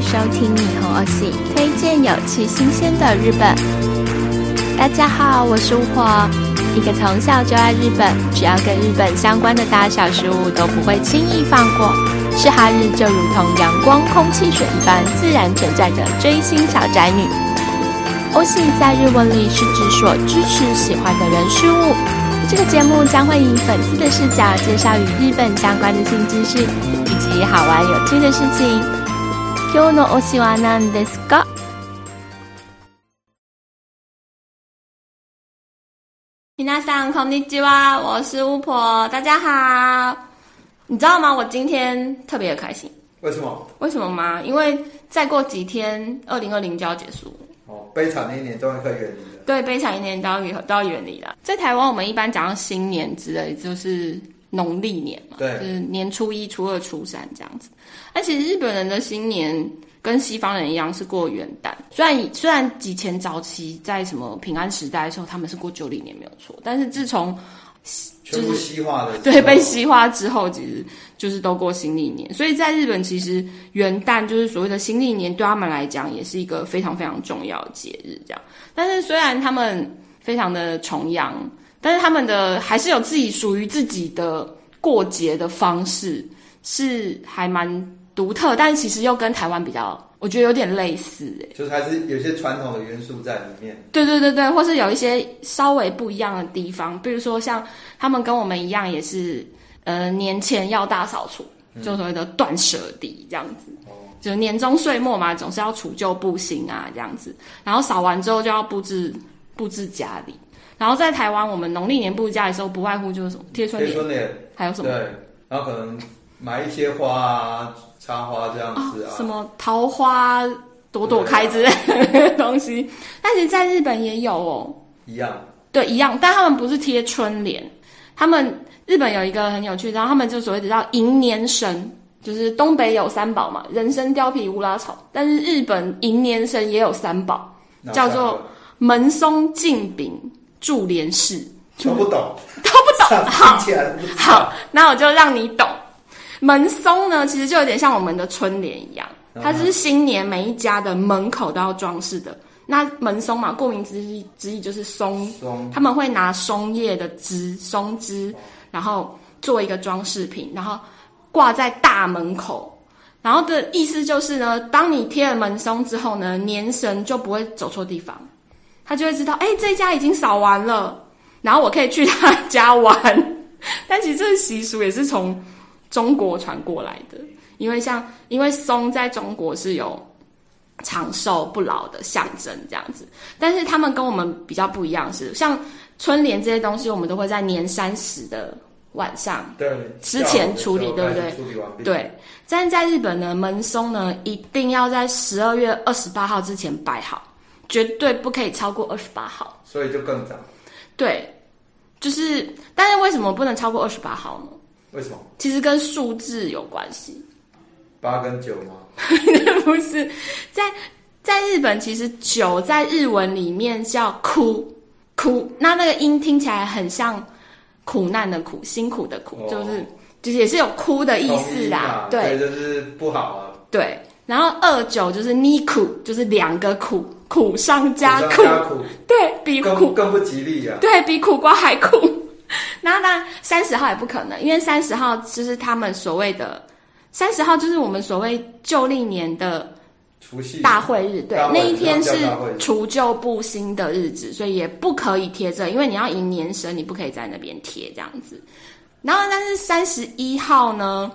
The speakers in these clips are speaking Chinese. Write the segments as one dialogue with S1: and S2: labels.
S1: 收听霓虹欧系，推荐有趣新鲜的日本。大家好，我是巫婆，一个从小就爱日本，只要跟日本相关的大小事物都不会轻易放过，是哈日就如同阳光、空气、水一般自然存在的追星小宅女。欧系在日文里是指所支持、喜欢的人事物。这个节目将会以粉丝的视角介绍与日本相关的新知识以及好玩有趣的事情。今日の推しは何ですか？皆さんこんにちは，我是巫婆，大家好。你知道吗？我今天特别的开心。
S2: 为什么？
S1: 为什么吗？因为再过几天，二零二零就要结束。
S2: 哦，悲惨的一年终于可以远离了。
S1: 对，悲惨一年都要远都要远离了。在台湾，我们一般讲到新年之类，就是 农历年嘛，
S2: 对，
S1: 就是年初一、初二、初三这样子。而其实日本人的新年跟西方人一样是过元旦，虽然虽然以前早期在什么平安时代的时候他们是过旧历年没有错，但是自从
S2: 就是西化的，
S1: 对，被西化之后，其实就是都过新历年。所以在日本，其实元旦就是所谓的新历年，对他们来讲也是一个非常非常重要的节日。这样，但是虽然他们非常的崇洋，但是他们的还是有自己属于自己的过节的方式，是还蛮独特。但是其实又跟台湾比较。我觉得有点类似，哎，
S2: 就是还是有些传统的元素在里面。
S1: 对对对对，或是有一些稍微不一样的地方，比如说像他们跟我们一样，也是呃年前要大扫除，嗯、就所谓的断舍离这样子。哦，就年终岁末嘛，总是要除旧布新啊这样子。然后扫完之后就要布置布置家里。然后在台湾，我们农历年布置家的时候，不外乎就是什么贴春联，贴春联，还有什么？
S2: 对，然后可能买一些花啊。插花这样子啊，
S1: 哦、什么桃花朵朵开之类的东西，但其实在日本也有哦，
S2: 一样，
S1: 对，一样，但他们不是贴春联，他们日本有一个很有趣，然后他们就所谓的叫迎年神，就是东北有三宝嘛，人参、貂皮、乌拉草，但是日本迎年神也有三宝，叫做门松、镜饼、注连氏，
S2: 都不懂，
S1: 都不懂，好，好，那我就让你懂。门松呢，其实就有点像我们的春联一样，它就是新年每一家的门口都要装饰的。那门松嘛，顾名之意之意就是松，松，他们会拿松叶的枝、松枝，然后做一个装饰品，然后挂在大门口。然后的意思就是呢，当你贴了门松之后呢，年神就不会走错地方，他就会知道，哎，这家已经扫完了，然后我可以去他家玩。但其实这个习俗也是从。中国传过来的，因为像因为松在中国是有长寿不老的象征这样子，但是他们跟我们比较不一样是，像春联这些东西，我们都会在年三十的晚上对之前处理，对不对？处理完毕。对，但是在日本呢，门松呢一定要在十二月二十八号之前摆好，绝对不可以超过二十八号。
S2: 所以就更早。对，
S1: 就是，但是为什么不能超过二十八号呢？
S2: 为什么？
S1: 其实跟数字有关系，
S2: 八跟九吗？
S1: 不是，在在日本，其实九在日文里面叫哭哭，那那个音听起来很像苦难的苦，辛苦的苦，哦、就是就是也是有哭的意思啦。啊、对，
S2: 就是不好啊。
S1: 对，然后二九就是尼苦，就是两个苦，苦上加苦，
S2: 加苦
S1: 对比苦
S2: 更，更不吉利啊。
S1: 对，比苦瓜还苦。然后当然三十号也不可能，因为三十号就是他们所谓的三十号，就是我们所谓旧历年的除夕大会日。对，那一天是除旧布新的日子，所以也不可以贴这，因为你要迎年神，你不可以在那边贴这样子。然后，但是三十一号呢，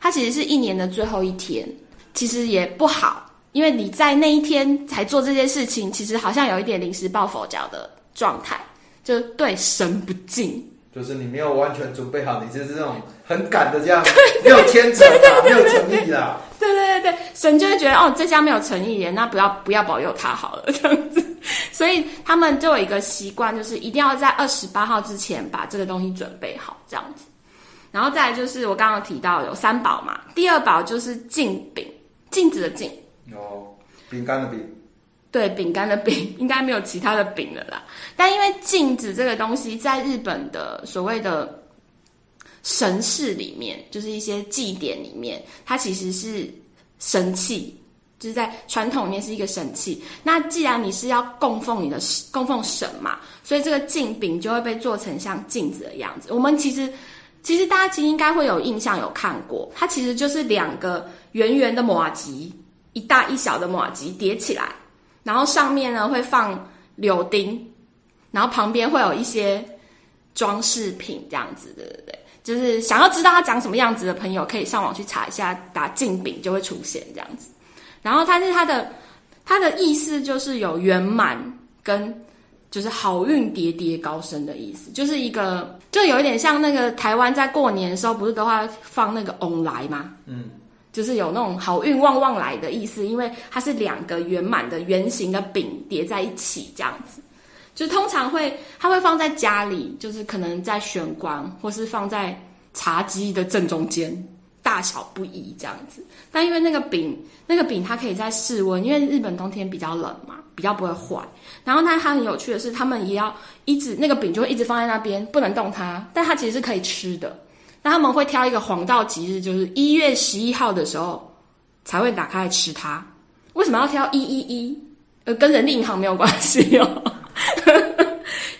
S1: 它其实是一年的最后一天，其实也不好，因为你在那一天才做这些事情，其实好像有一点临时抱佛脚的状态，就对神不敬。
S2: 就是你没有完全准备好，你就是这种很赶的这样，没有虔诚啊，没有诚意啦。
S1: 对对对对，神就会觉得哦，这家没有诚意耶，那不要不要保佑他好了这样子。所以他们就有一个习惯，就是一定要在二十八号之前把这个东西准备好这样子。然后再来就是我刚刚提到有三宝嘛，第二宝就是镜饼，镜子的镜
S2: 哦，饼干的饼。
S1: 对，饼干的饼 应该没有其他的饼了啦。但因为镜子这个东西，在日本的所谓的神事里面，就是一些祭典里面，它其实是神器，就是在传统里面是一个神器。那既然你是要供奉你的供奉神嘛，所以这个镜饼就会被做成像镜子的样子。我们其实其实大家其实应该会有印象有看过，它其实就是两个圆圆的麻糬，一大一小的麻糬叠起来，然后上面呢会放柳钉，然后旁边会有一些装饰品这样子，对不对？就是想要知道它长什么样子的朋友，可以上网去查一下，打镜饼就会出现这样子。然后它是它的它的意思就是有圆满跟就是好运叠叠高升的意思，就是一个就有一点像那个台湾在过年的时候不是都会放那个旺来吗？嗯，就是有那种好运旺旺来的意思，因为它是两个圆满的圆形的饼叠在一起这样子。就通常会，它会放在家里，就是可能在玄关，或是放在茶几的正中间，大小不一这样子。但因为那个饼，那个饼它可以在室温，因为日本冬天比较冷嘛，比较不会坏。然后它它很有趣的是，他们也要一直那个饼就会一直放在那边，不能动它，但它其实是可以吃的。那他们会挑一个黄道吉日，就是一月十一号的时候才会打开来吃它。为什么要挑一一一？呃，跟人力银行没有关系哦。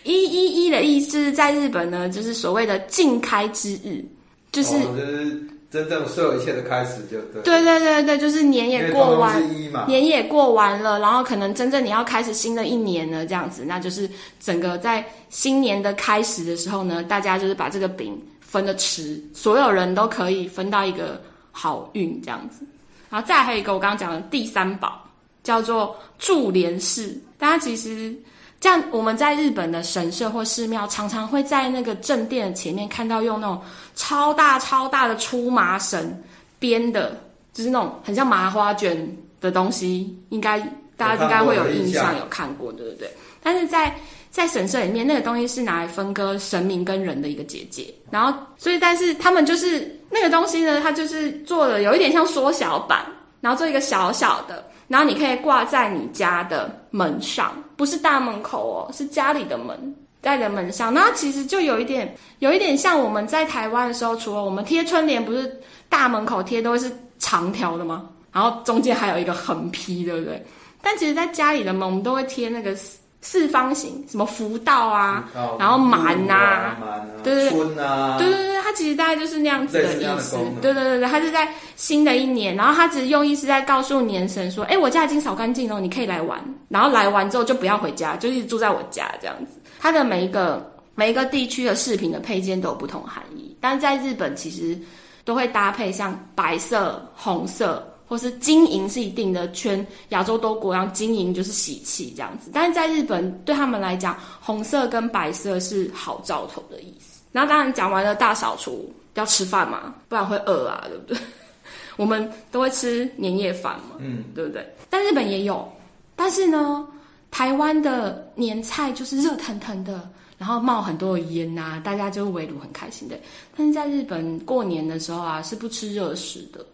S1: 一一一的意思，在日本呢，就是所谓的禁开之日，就是、
S2: 哦、就是真正所有一切的开始，就对。
S1: 对对对对，就是年也过完，年也过完了，然后可能真正你要开始新的一年了，这样子，那就是整个在新年的开始的时候呢，大家就是把这个饼分的吃，所有人都可以分到一个好运这样子。然后再还有一个我刚刚讲的第三宝，叫做注连式，大家其实。像我们在日本的神社或寺庙，常常会在那个正殿前面看到用那种超大超大的粗麻绳编的，就是那种很像麻花卷的东西，应该大家应该会有印象，有看过，对不对？但是在在神社里面，那个东西是拿来分割神明跟人的一个结界，然后所以但是他们就是那个东西呢，它就是做的有一点像缩小版，然后做一个小小的。然后你可以挂在你家的门上，不是大门口哦，是家里的门，在的门上。那其实就有一点，有一点像我们在台湾的时候，除了我们贴春联，不是大门口贴都是长条的吗？然后中间还有一个横批，对不对？但其实，在家里的门，我们都会贴那个。四方形，什么福道啊，道然后满呐、啊，对对对，春啊，对对对，它其实大概就是那样子的意思。对对对对，它是在新的一年，然后它只是用意是在告诉年神说，哎，我家已经扫干净了，你可以来玩。然后来完之后就不要回家，就一直住在我家这样子。它的每一个每一个地区的饰品的配件都有不同含义，但是在日本其实都会搭配像白色、红色。或是经营是一定的，全亚洲多国，然后经营就是喜气这样子。但是在日本，对他们来讲，红色跟白色是好兆头的意思。然后当然讲完了大扫除，要吃饭嘛，不然会饿啊，对不对？我们都会吃年夜饭嘛，嗯，对不对？但日本也有，但是呢，台湾的年菜就是热腾腾的，然后冒很多的烟啊，大家就围炉很开心的。但是在日本过年的时候啊，是不吃热食的。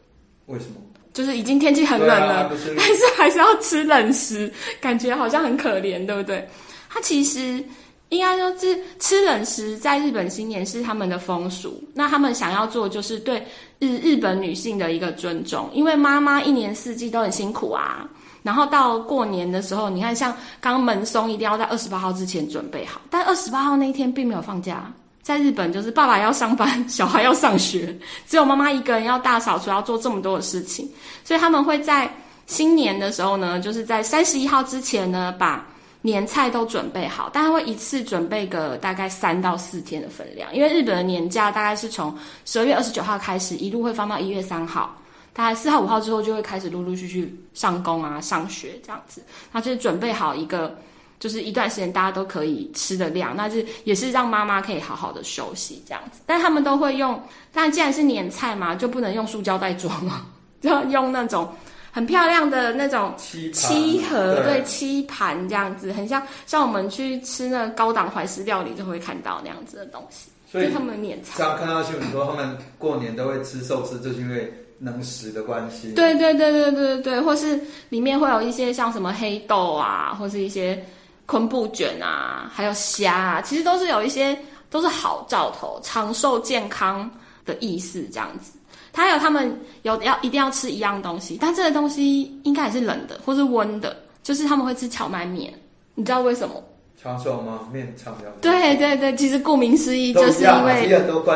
S2: 为什么？
S1: 就是已经天气很冷了，啊、但是还是要吃冷食，感觉好像很可怜，对不对？它其实应该说是吃冷食，在日本新年是他们的风俗。那他们想要做，就是对日日本女性的一个尊重，因为妈妈一年四季都很辛苦啊。然后到过年的时候，你看像刚门松一定要在二十八号之前准备好，但二十八号那一天并没有放假。在日本，就是爸爸要上班，小孩要上学，只有妈妈一个人要大扫除，要做这么多的事情，所以他们会在新年的时候呢，就是在三十一号之前呢，把年菜都准备好，但他会一次准备个大概三到四天的分量，因为日本的年假大概是从十二月二十九号开始，一路会放到一月三号，大概四号五号之后就会开始陆陆续续上工啊、上学这样子，他就是准备好一个。就是一段时间大家都可以吃的量，那是也是让妈妈可以好好的休息这样子。但他们都会用，但既然是年菜嘛，就不能用塑胶袋装嘛，就要用那种很漂亮的那种漆盒，对，对，漆盘这样子，很像像我们去吃那个高档怀石料理就会看到那样子的东西。所以他们的年菜，
S2: 像看到新闻说他们过年都会吃寿司，就是因为能食的关系。
S1: 对对对对对对对，或是里面会有一些像什么黑豆啊，或是一些。昆布卷啊，还有虾啊，其实都是有一些都是好兆头，长寿健康，的意思这样子。他还有他们有要一定要吃一样东西，但这个东西应该也是冷的或是温的，就是他们会吃荞麦面，你知道为什么？
S2: 长寿吗？面长寿。
S1: 对对对，其实顾名思义就是因为，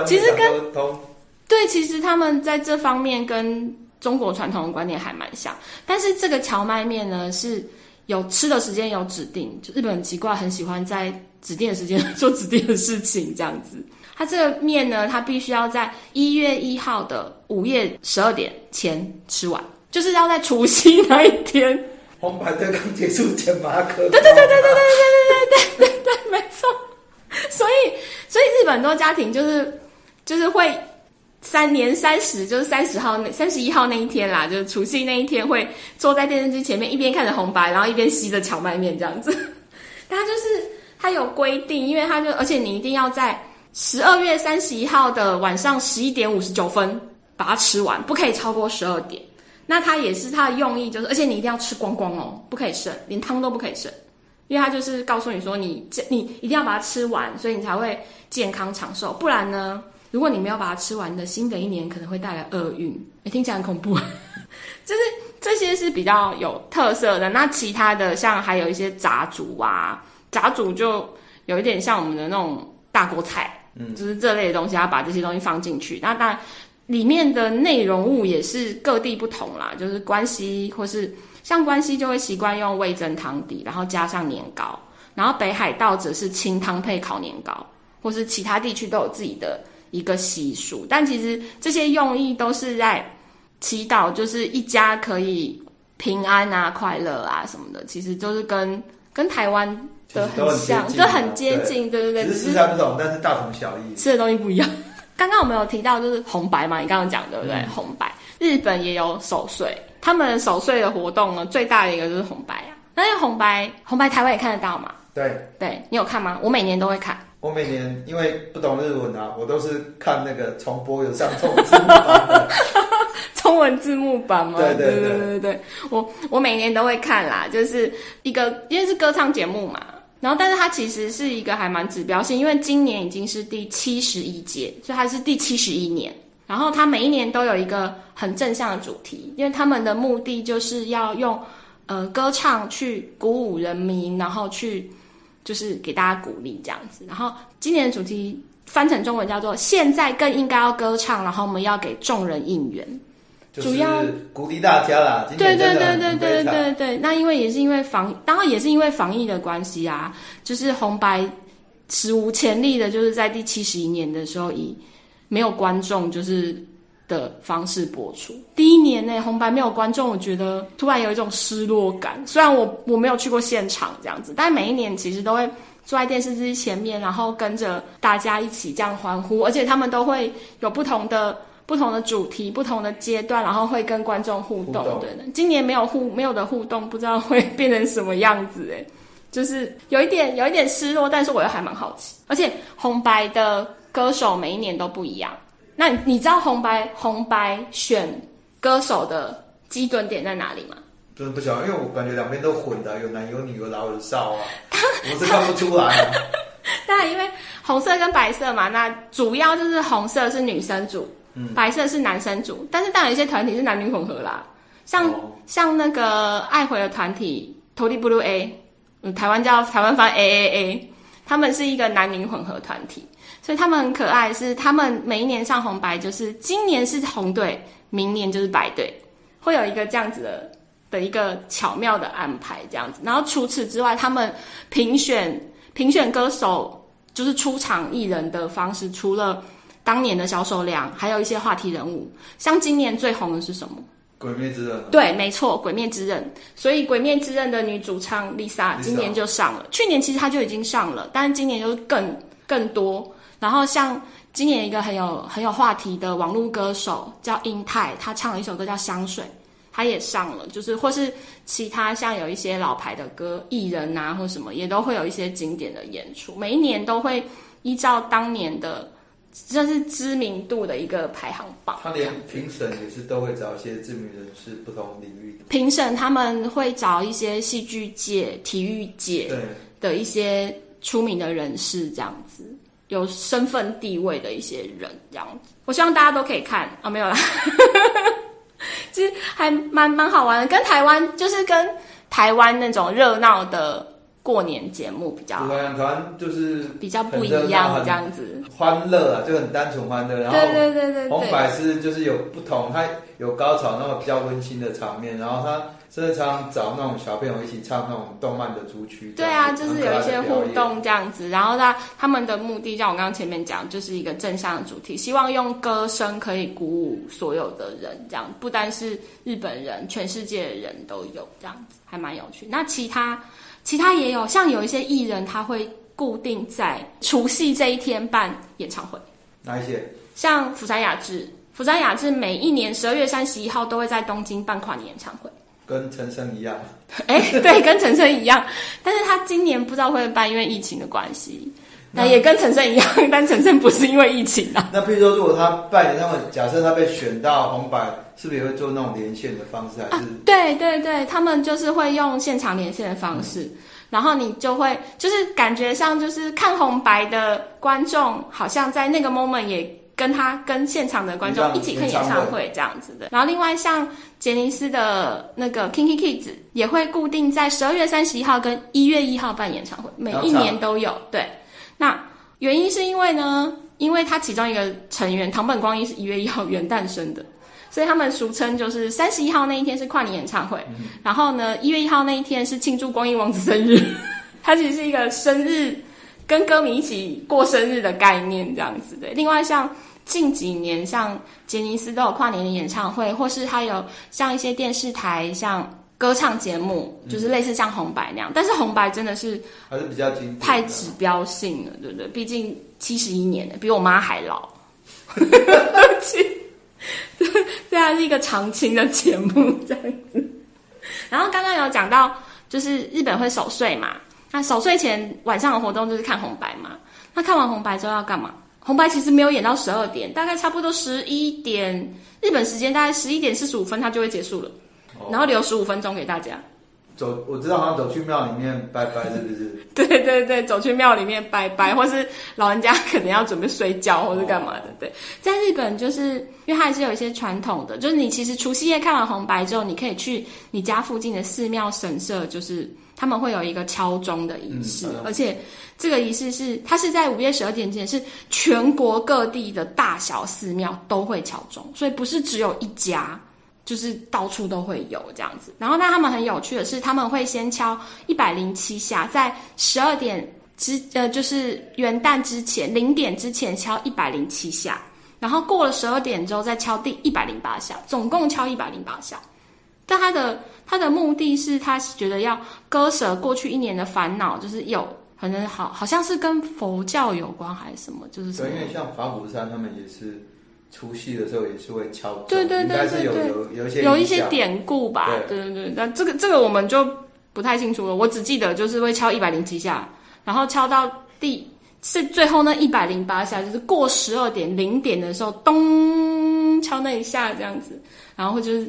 S1: 其实跟对，其实他们在这方面跟中国传统的观念还蛮像，但是这个荞麦面呢是有吃的时间有指定，就日本很奇怪，很喜欢在指定的时间 做指定的事情这样子。它这个面呢，它必须要在一月一号的午夜十二点前吃完，就是要在除夕那一天。
S2: 红白特刚结束前把它磕。
S1: 对对对对对对对对对对对，没错。所以，所以日本很多家庭就是就是会三年三十，就是三十号那三十一号那一天啦，就是除夕那一天会坐在电视机前面，一边看着红白，然后一边吸着荞麦面这样子。但它就是它有规定，因为它就而且你一定要在。十二月三十一号的晚上十一点五十九分把它吃完，不可以超过十二点。那它也是它的用意，就是而且你一定要吃光光哦，不可以剩，连汤都不可以剩，因为它就是告诉你说你这你一定要把它吃完，所以你才会健康长寿。不然呢，如果你没有把它吃完的，新的一年可能会带来厄运。哎，听起来很恐怖。就是这些是比较有特色的。那其他的像还有一些杂煮啊，杂煮就有一点像我们的那种大锅菜。嗯，就是这类的东西，要把这些东西放进去。那当然，里面的内容物也是各地不同啦。就是关西或是像关西就会习惯用味噌汤底，然后加上年糕。然后北海道则是清汤配烤年糕，或是其他地区都有自己的一个习俗。但其实这些用意都是在祈祷，就是一家可以平安啊、快乐啊什么的。其实就是跟跟台湾。的很像，就很接近，对对对。
S2: 只是食材不同，但是大同小异。
S1: 吃的东西不一样。刚刚我们有提到，就是红白嘛，你刚刚讲对不对？红白，日本也有守岁，他们守岁的活动呢，最大的一个就是红白啊。那个红白，红白台湾也看得到嘛？
S2: 对，
S1: 对你有看吗？我每年都会看。
S2: 我每年因为不懂日文啊，我都是看那个重播，有上中文字幕版的。
S1: 中文字幕版吗？
S2: 对对对
S1: 对对对，我我每年都会看啦，就是一个因为是歌唱节目嘛。然后，但是它其实是一个还蛮指标性，因为今年已经是第七十一届，所以它是第七十一年。然后它每一年都有一个很正向的主题，因为他们的目的就是要用呃歌唱去鼓舞人民，然后去就是给大家鼓励这样子。然后今年的主题翻成中文叫做“现在更应该要歌唱”，然后我们要给众人应援。主要
S2: 鼓励大家啦，
S1: 对对对对对对对。那因为也是因为防，当然也是因为防疫的关系啊，就是红白史无前例的，就是在第七十一年的时候以没有观众就是的方式播出。第一年呢，红白没有观众，我觉得突然有一种失落感。虽然我我没有去过现场这样子，但每一年其实都会坐在电视机前面，然后跟着大家一起这样欢呼，而且他们都会有不同的。不同的主题，不同的阶段，然后会跟观众互动，对的。今年没有互没有的互动，不知道会变成什么样子诶，就是有一点有一点失落，但是我又还蛮好奇。而且红白的歌手每一年都不一样。那你知道红白红白选歌手的基准点在哪里吗？
S2: 真的不晓得，因为我感觉两边都混的，有男有女，有老有少啊，我是看不出来啊。
S1: 那因为红色跟白色嘛，那主要就是红色是女生组。嗯、白色是男生组，但是当然有一些团体是男女混合啦，像、哦、像那个爱回的团体 Toddy Blue A，嗯，台湾叫台湾翻 A A A，他们是一个男女混合团体，所以他们很可爱，是他们每一年上红白，就是今年是红队，明年就是白队，会有一个这样子的的一个巧妙的安排这样子。然后除此之外，他们评选评选歌手就是出场艺人的方式，除了当年的销售量，还有一些话题人物，像今年最红的是什么？
S2: 鬼灭之刃。
S1: 对，没错，鬼灭之刃。所以鬼灭之刃的女主唱 Lisa 今年就上了。去年其实她就已经上了，但是今年就是更更多。然后像今年一个很有很有话题的网络歌手叫英泰，他唱了一首歌叫《香水》，他也上了。就是或是其他像有一些老牌的歌艺人啊，或什么也都会有一些经典的演出。每一年都会依照当年的。这是知名度的一个排行榜。
S2: 他连评审也是都会找一些知名人士，不同领域的
S1: 评审，他们会找一些戏剧界、体育界的一些出名的人士，这样子。有身份地位的一些人这样子。我希望大家都可以看啊，没有啦，其实还蛮蛮好玩的，跟台湾就是跟台湾那种热闹的。过年节目比较，
S2: 台湾就是
S1: 比较不一样，这样子
S2: 欢乐啊，就很单纯欢乐。然后，
S1: 对对对对，
S2: 红白是就是有不同，它有高潮，那种比较温馨的场面。然后他甚至常常找那种小朋友一起唱那种动漫的主曲。
S1: 对啊，就是有一些互动这样子。然后他他们的目的，像我刚刚前面讲，就是一个正向的主题，希望用歌声可以鼓舞所有的人，这样不单是日本人，全世界的人都有这样子，还蛮有趣。那其他。其他也有，像有一些艺人，他会固定在除夕这一天办演唱会。
S2: 哪一些？
S1: 像釜山雅治，釜山雅治每一年十二月三十一号都会在东京办跨年演唱会，
S2: 跟陈升一样。
S1: 哎、欸，对，跟陈升一样，但是他今年不知道会办，因为疫情的关系。那也跟陈昇一样，但陈昇不是因为疫情啊。
S2: 那譬如说，如果他办演唱会，假设他被选到红白，是不是也会做那种连线的方式？还是？啊、对
S1: 对对，他们就是会用现场连线的方式，嗯、然后你就会就是感觉像就是看红白的观众，好像在那个 moment 也跟他跟现场的观众一起看演唱会这样子的。然后另外像杰尼斯的那个 KinKi Kids 也会固定在十二月三十一号跟一月一号办演唱会，每一年都有。对。那原因是因为呢，因为他其中一个成员堂本光一是一月一号元旦生的，所以他们俗称就是三十一号那一天是跨年演唱会，嗯、然后呢一月一号那一天是庆祝光一王子生日，他其实是一个生日跟歌迷一起过生日的概念这样子的。另外像近几年像杰尼斯都有跨年的演唱会，或是他有像一些电视台像。歌唱节目就是类似像红白那样，嗯、但是红白真的是
S2: 还是比较经典，
S1: 太指标性了，对不对？毕竟七十一年了，比我妈还老。对不起，这还是一个常青的节目这样子。然后刚刚有讲到，就是日本会守岁嘛，那守岁前晚上的活动就是看红白嘛。那看完红白之后要干嘛？红白其实没有演到十二点，大概差不多十一点日本时间，大概十一点四十五分它就会结束了。然后留十五分钟给大家，
S2: 走，我知道好像走去庙里面拜拜，是不是？
S1: 对对 对，走去庙里面拜拜，或是老人家可能要准备睡觉，或是干嘛的。哦、对，在日本就是因为它还是有一些传统的，就是你其实除夕夜看完红白之后，你可以去你家附近的寺庙神社，就是他们会有一个敲钟的仪式，嗯、而且这个仪式是它是在午夜十二点前，是全国各地的大小寺庙都会敲钟，所以不是只有一家。就是到处都会有这样子，然后那他们很有趣的是，他们会先敲一百零七下，在十二点之呃，就是元旦之前零点之前敲一百零七下，然后过了十二点之后再敲第一百零八下，总共敲一百零八下。但他的他的目的是，他觉得要割舍过去一年的烦恼，就是有可能好好像是跟佛教有关还是什么，就是什么。
S2: 对，因为像法鼓山他们也是。除夕的时候也是会敲钟，
S1: 对对对对对，有有有一些有一些典故吧，对对对。那这个这个我们就不太清楚了，我只记得就是会敲一百零七下，然后敲到第是最后那一百零八下，就是过十二点零点的时候，咚敲那一下这样子，然后就是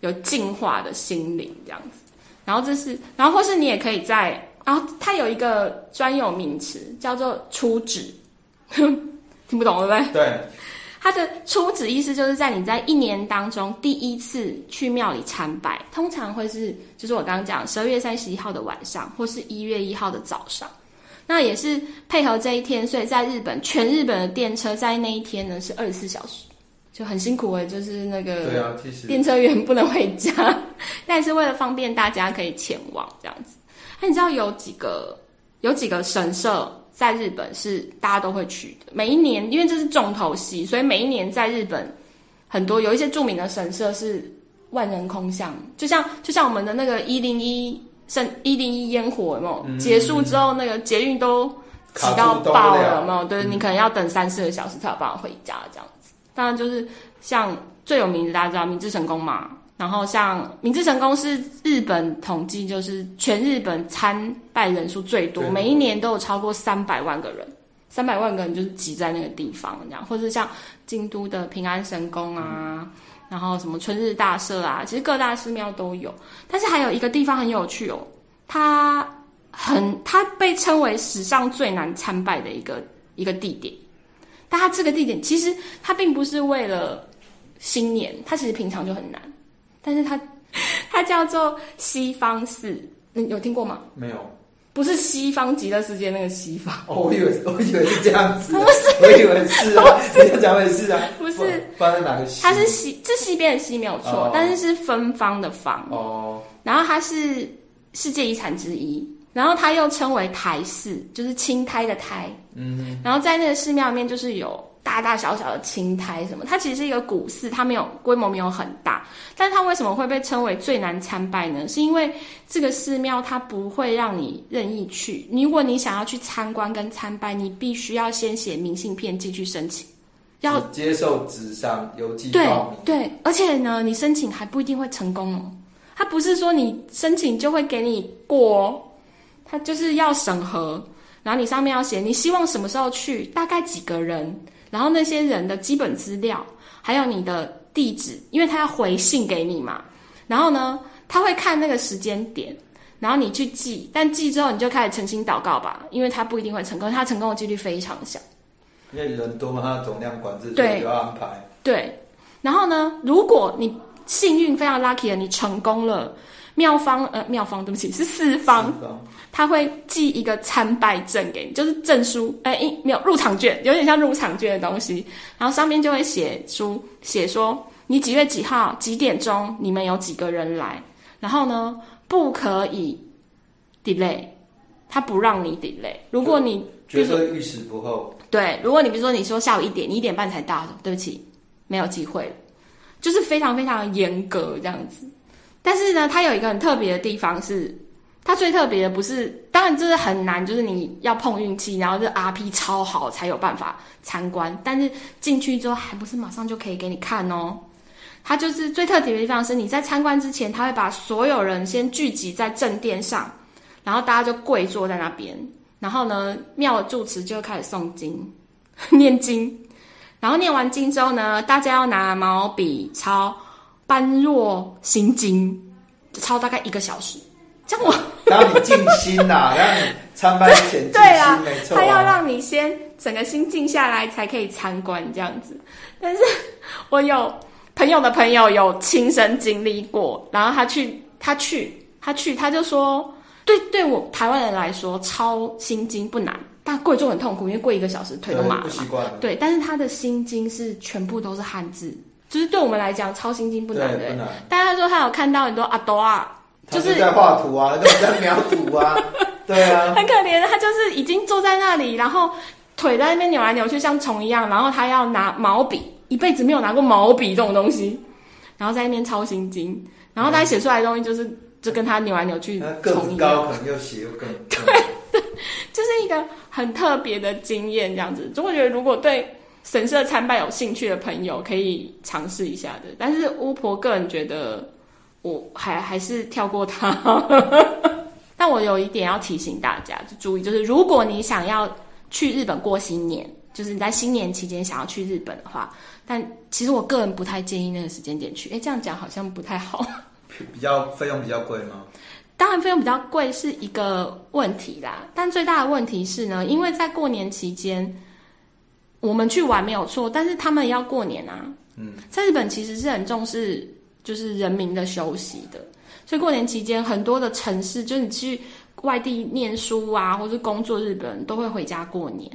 S1: 有净化的心灵这样子。然后这是，然后或是你也可以在，然后它有一个专有名词叫做初诣，听不懂对不对？
S2: 对。
S1: 它的初旨意思就是在你在一年当中第一次去庙里参拜，通常会是就是我刚刚讲十二月三十一号的晚上，或是一月一号的早上。那也是配合这一天，所以在日本全日本的电车在那一天呢是二十四小时，就很辛苦诶，就是那个
S2: 对啊，其实
S1: 电车员不能回家，但是为了方便大家可以前往这样子。那你知道有几个有几个神社？在日本是大家都会去的，每一年因为这是重头戏，所以每一年在日本很多有一些著名的神社是万人空巷，就像就像我们的那个一零一圣一零一烟火有没有？嗯、结束之后那个捷运都挤到爆了，有没有？对，嗯、你可能要等三四个小时才有办法回家这样子。当然就是像最有名的大家知道明治神宫嘛。然后像明治神宫是日本统计，就是全日本参拜人数最多，每一年都有超过三百万个人，三百万个人就是挤在那个地方这样，或者像京都的平安神宫啊，嗯、然后什么春日大社啊，其实各大寺庙都有。但是还有一个地方很有趣哦，它很它被称为史上最难参拜的一个一个地点。但它这个地点其实它并不是为了新年，它其实平常就很难。但是它 它叫做西方寺，你有听过吗？
S2: 没有，
S1: 不是西方极乐世界那个西方。
S2: 哦，我以为 我以为是这样子，
S1: 不是，
S2: 我以为是啊，你讲的是啊，
S1: 不是，
S2: 放在哪个西？
S1: 它是西，这西边的西没有错，哦，但是是芬芳的芳
S2: 哦。
S1: 然后它是世界遗产之一。然后它又称为台寺，就是青苔的苔。嗯，然后在那个寺庙里面，就是有大大小小的青苔什么。它其实是一个古寺，它没有规模没有很大，但是它为什么会被称为最难参拜呢？是因为这个寺庙它不会让你任意去。如果你想要去参观跟参拜，你必须要先写明信片进去申请，要
S2: 接受纸上邮寄报名。
S1: 对对，而且呢，你申请还不一定会成功哦。它不是说你申请就会给你过哦。它就是要审核，然后你上面要写你希望什么时候去，大概几个人，然后那些人的基本资料，还有你的地址，因为他要回信给你嘛。然后呢，他会看那个时间点，然后你去寄，但寄之后你就开始诚心祷告吧，因为他不一定会成功，他成功的几率非常小。
S2: 因为人多嘛，他的总量管制，对，就要安排。
S1: 对，然后呢，如果你幸运非常 lucky 的，你成功了。妙方呃，妙方对不起，是四方，他会寄一个参拜证给你，就是证书，哎、欸，没有入场券，有点像入场券的东西，然后上面就会写书，写说你几月几号几点钟，你们有几个人来，然后呢，不可以 delay，他不让你 delay，如果你
S2: 觉得遇事不候，
S1: 对，如果你比如说你说下午一点，你一点半才到，对不起，没有机会，就是非常非常严格这样子。但是呢，它有一个很特别的地方是，它最特别的不是，当然就是很难，就是你要碰运气，然后这 RP 超好才有办法参观。但是进去之后，还不是马上就可以给你看哦。它就是最特别的地方是，你在参观之前，他会把所有人先聚集在正殿上，然后大家就跪坐在那边，然后呢，庙的住持就会开始诵经、念经，然后念完经之后呢，大家要拿毛笔抄。般若心经，抄大概一个小时，这样我
S2: 让你静心呐、啊，让你参拜前对啊，没错、啊，
S1: 他要让你先整个心静下来，才可以参观这样子。但是 我有朋友的朋友有亲身经历过，然后他去，他去，他去，他就说，对，对我台湾人来说，抄心经不难，但跪就很痛苦，因为跪一个小时腿都麻了，不习惯。对，但是他的心经是全部都是汉字。就是对我们来讲，抄心经不难的。但他说他有看到很多阿多啊，就是
S2: 在画图啊，就是 在描图啊，对啊，
S1: 很可怜。他就是已经坐在那里，然后腿在那边扭来扭去，像虫一样。然后他要拿毛笔，一辈子没有拿过毛笔这种东西，然后在那边抄心经。然后他写出来的东西就是，就跟他扭来扭去，
S2: 虫一样。高，可能又写又更
S1: 对，对，就是一个很特别的经验这样子。就我觉得，如果对。神社参拜有兴趣的朋友可以尝试一下的，但是巫婆个人觉得我还还是跳过它。但我有一点要提醒大家，就注意，就是如果你想要去日本过新年，就是你在新年期间想要去日本的话，但其实我个人不太建议那个时间点去。哎，这样讲好像不太好。
S2: 比较费用比较贵吗？
S1: 当然费用比较贵是一个问题啦，但最大的问题是呢，因为在过年期间。我们去玩没有错，但是他们要过年啊。嗯，在日本其实是很重视就是人民的休息的，所以过年期间很多的城市，就是你去外地念书啊，或是工作，日本人都会回家过年，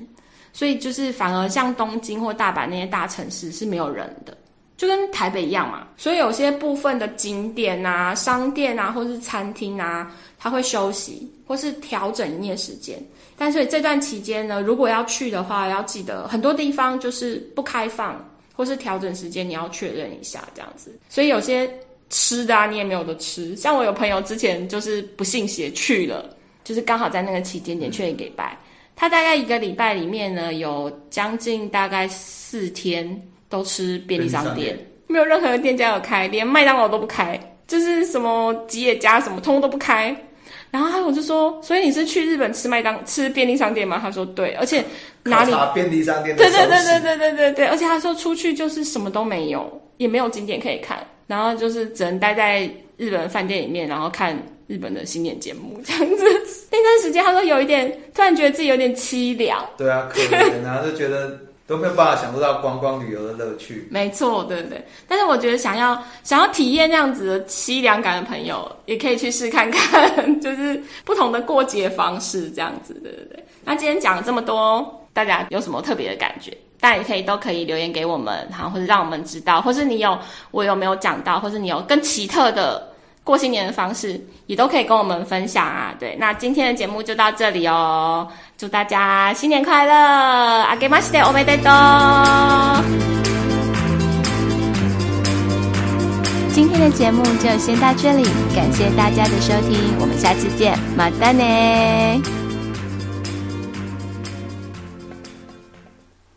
S1: 所以就是反而像东京或大阪那些大城市是没有人的，就跟台北一样嘛。所以有些部分的景点啊、商店啊，或是餐厅啊，他会休息或是调整营业时间。但是这段期间呢，如果要去的话，要记得很多地方就是不开放，或是调整时间，你要确认一下这样子。所以有些吃的啊，你也没有得吃。像我有朋友之前就是不信邪去了，就是刚好在那个期间点确认给拜。他大概一个礼拜里面呢，有将近大概四天都吃便利商店，店没有任何的店家有开，连麦当劳都不开，就是什么吉野家什么通通都不开。然后还有我就说，所以你是去日本吃麦当吃便利商店吗？他说对，而且哪里
S2: 便利商店？
S1: 对对对对对对对对，而且他说出去就是什么都没有，也没有景点可以看，然后就是只能待在日本饭店里面，然后看日本的新年节目这样子。那段时间，他说有一点，突然觉得自己有点凄凉。
S2: 对啊，可能啊，就觉得。都没有办法享受到观光旅游的乐趣。
S1: 没错，对不对。但是我觉得想要想要体验那样子的凄凉感的朋友，也可以去试看看，就是不同的过节方式这样子，对对对。那今天讲了这么多，大家有什么特别的感觉？大家也可以都可以留言给我们，好，或者让我们知道，或是你有我有没有讲到，或是你有更奇特的。过新年的方式也都可以跟我们分享啊！对，那今天的节目就到这里哦，祝大家新年快乐！あけましておめでとう！今天的节目就先到这里，感谢大家的收听，我们下次见，またね！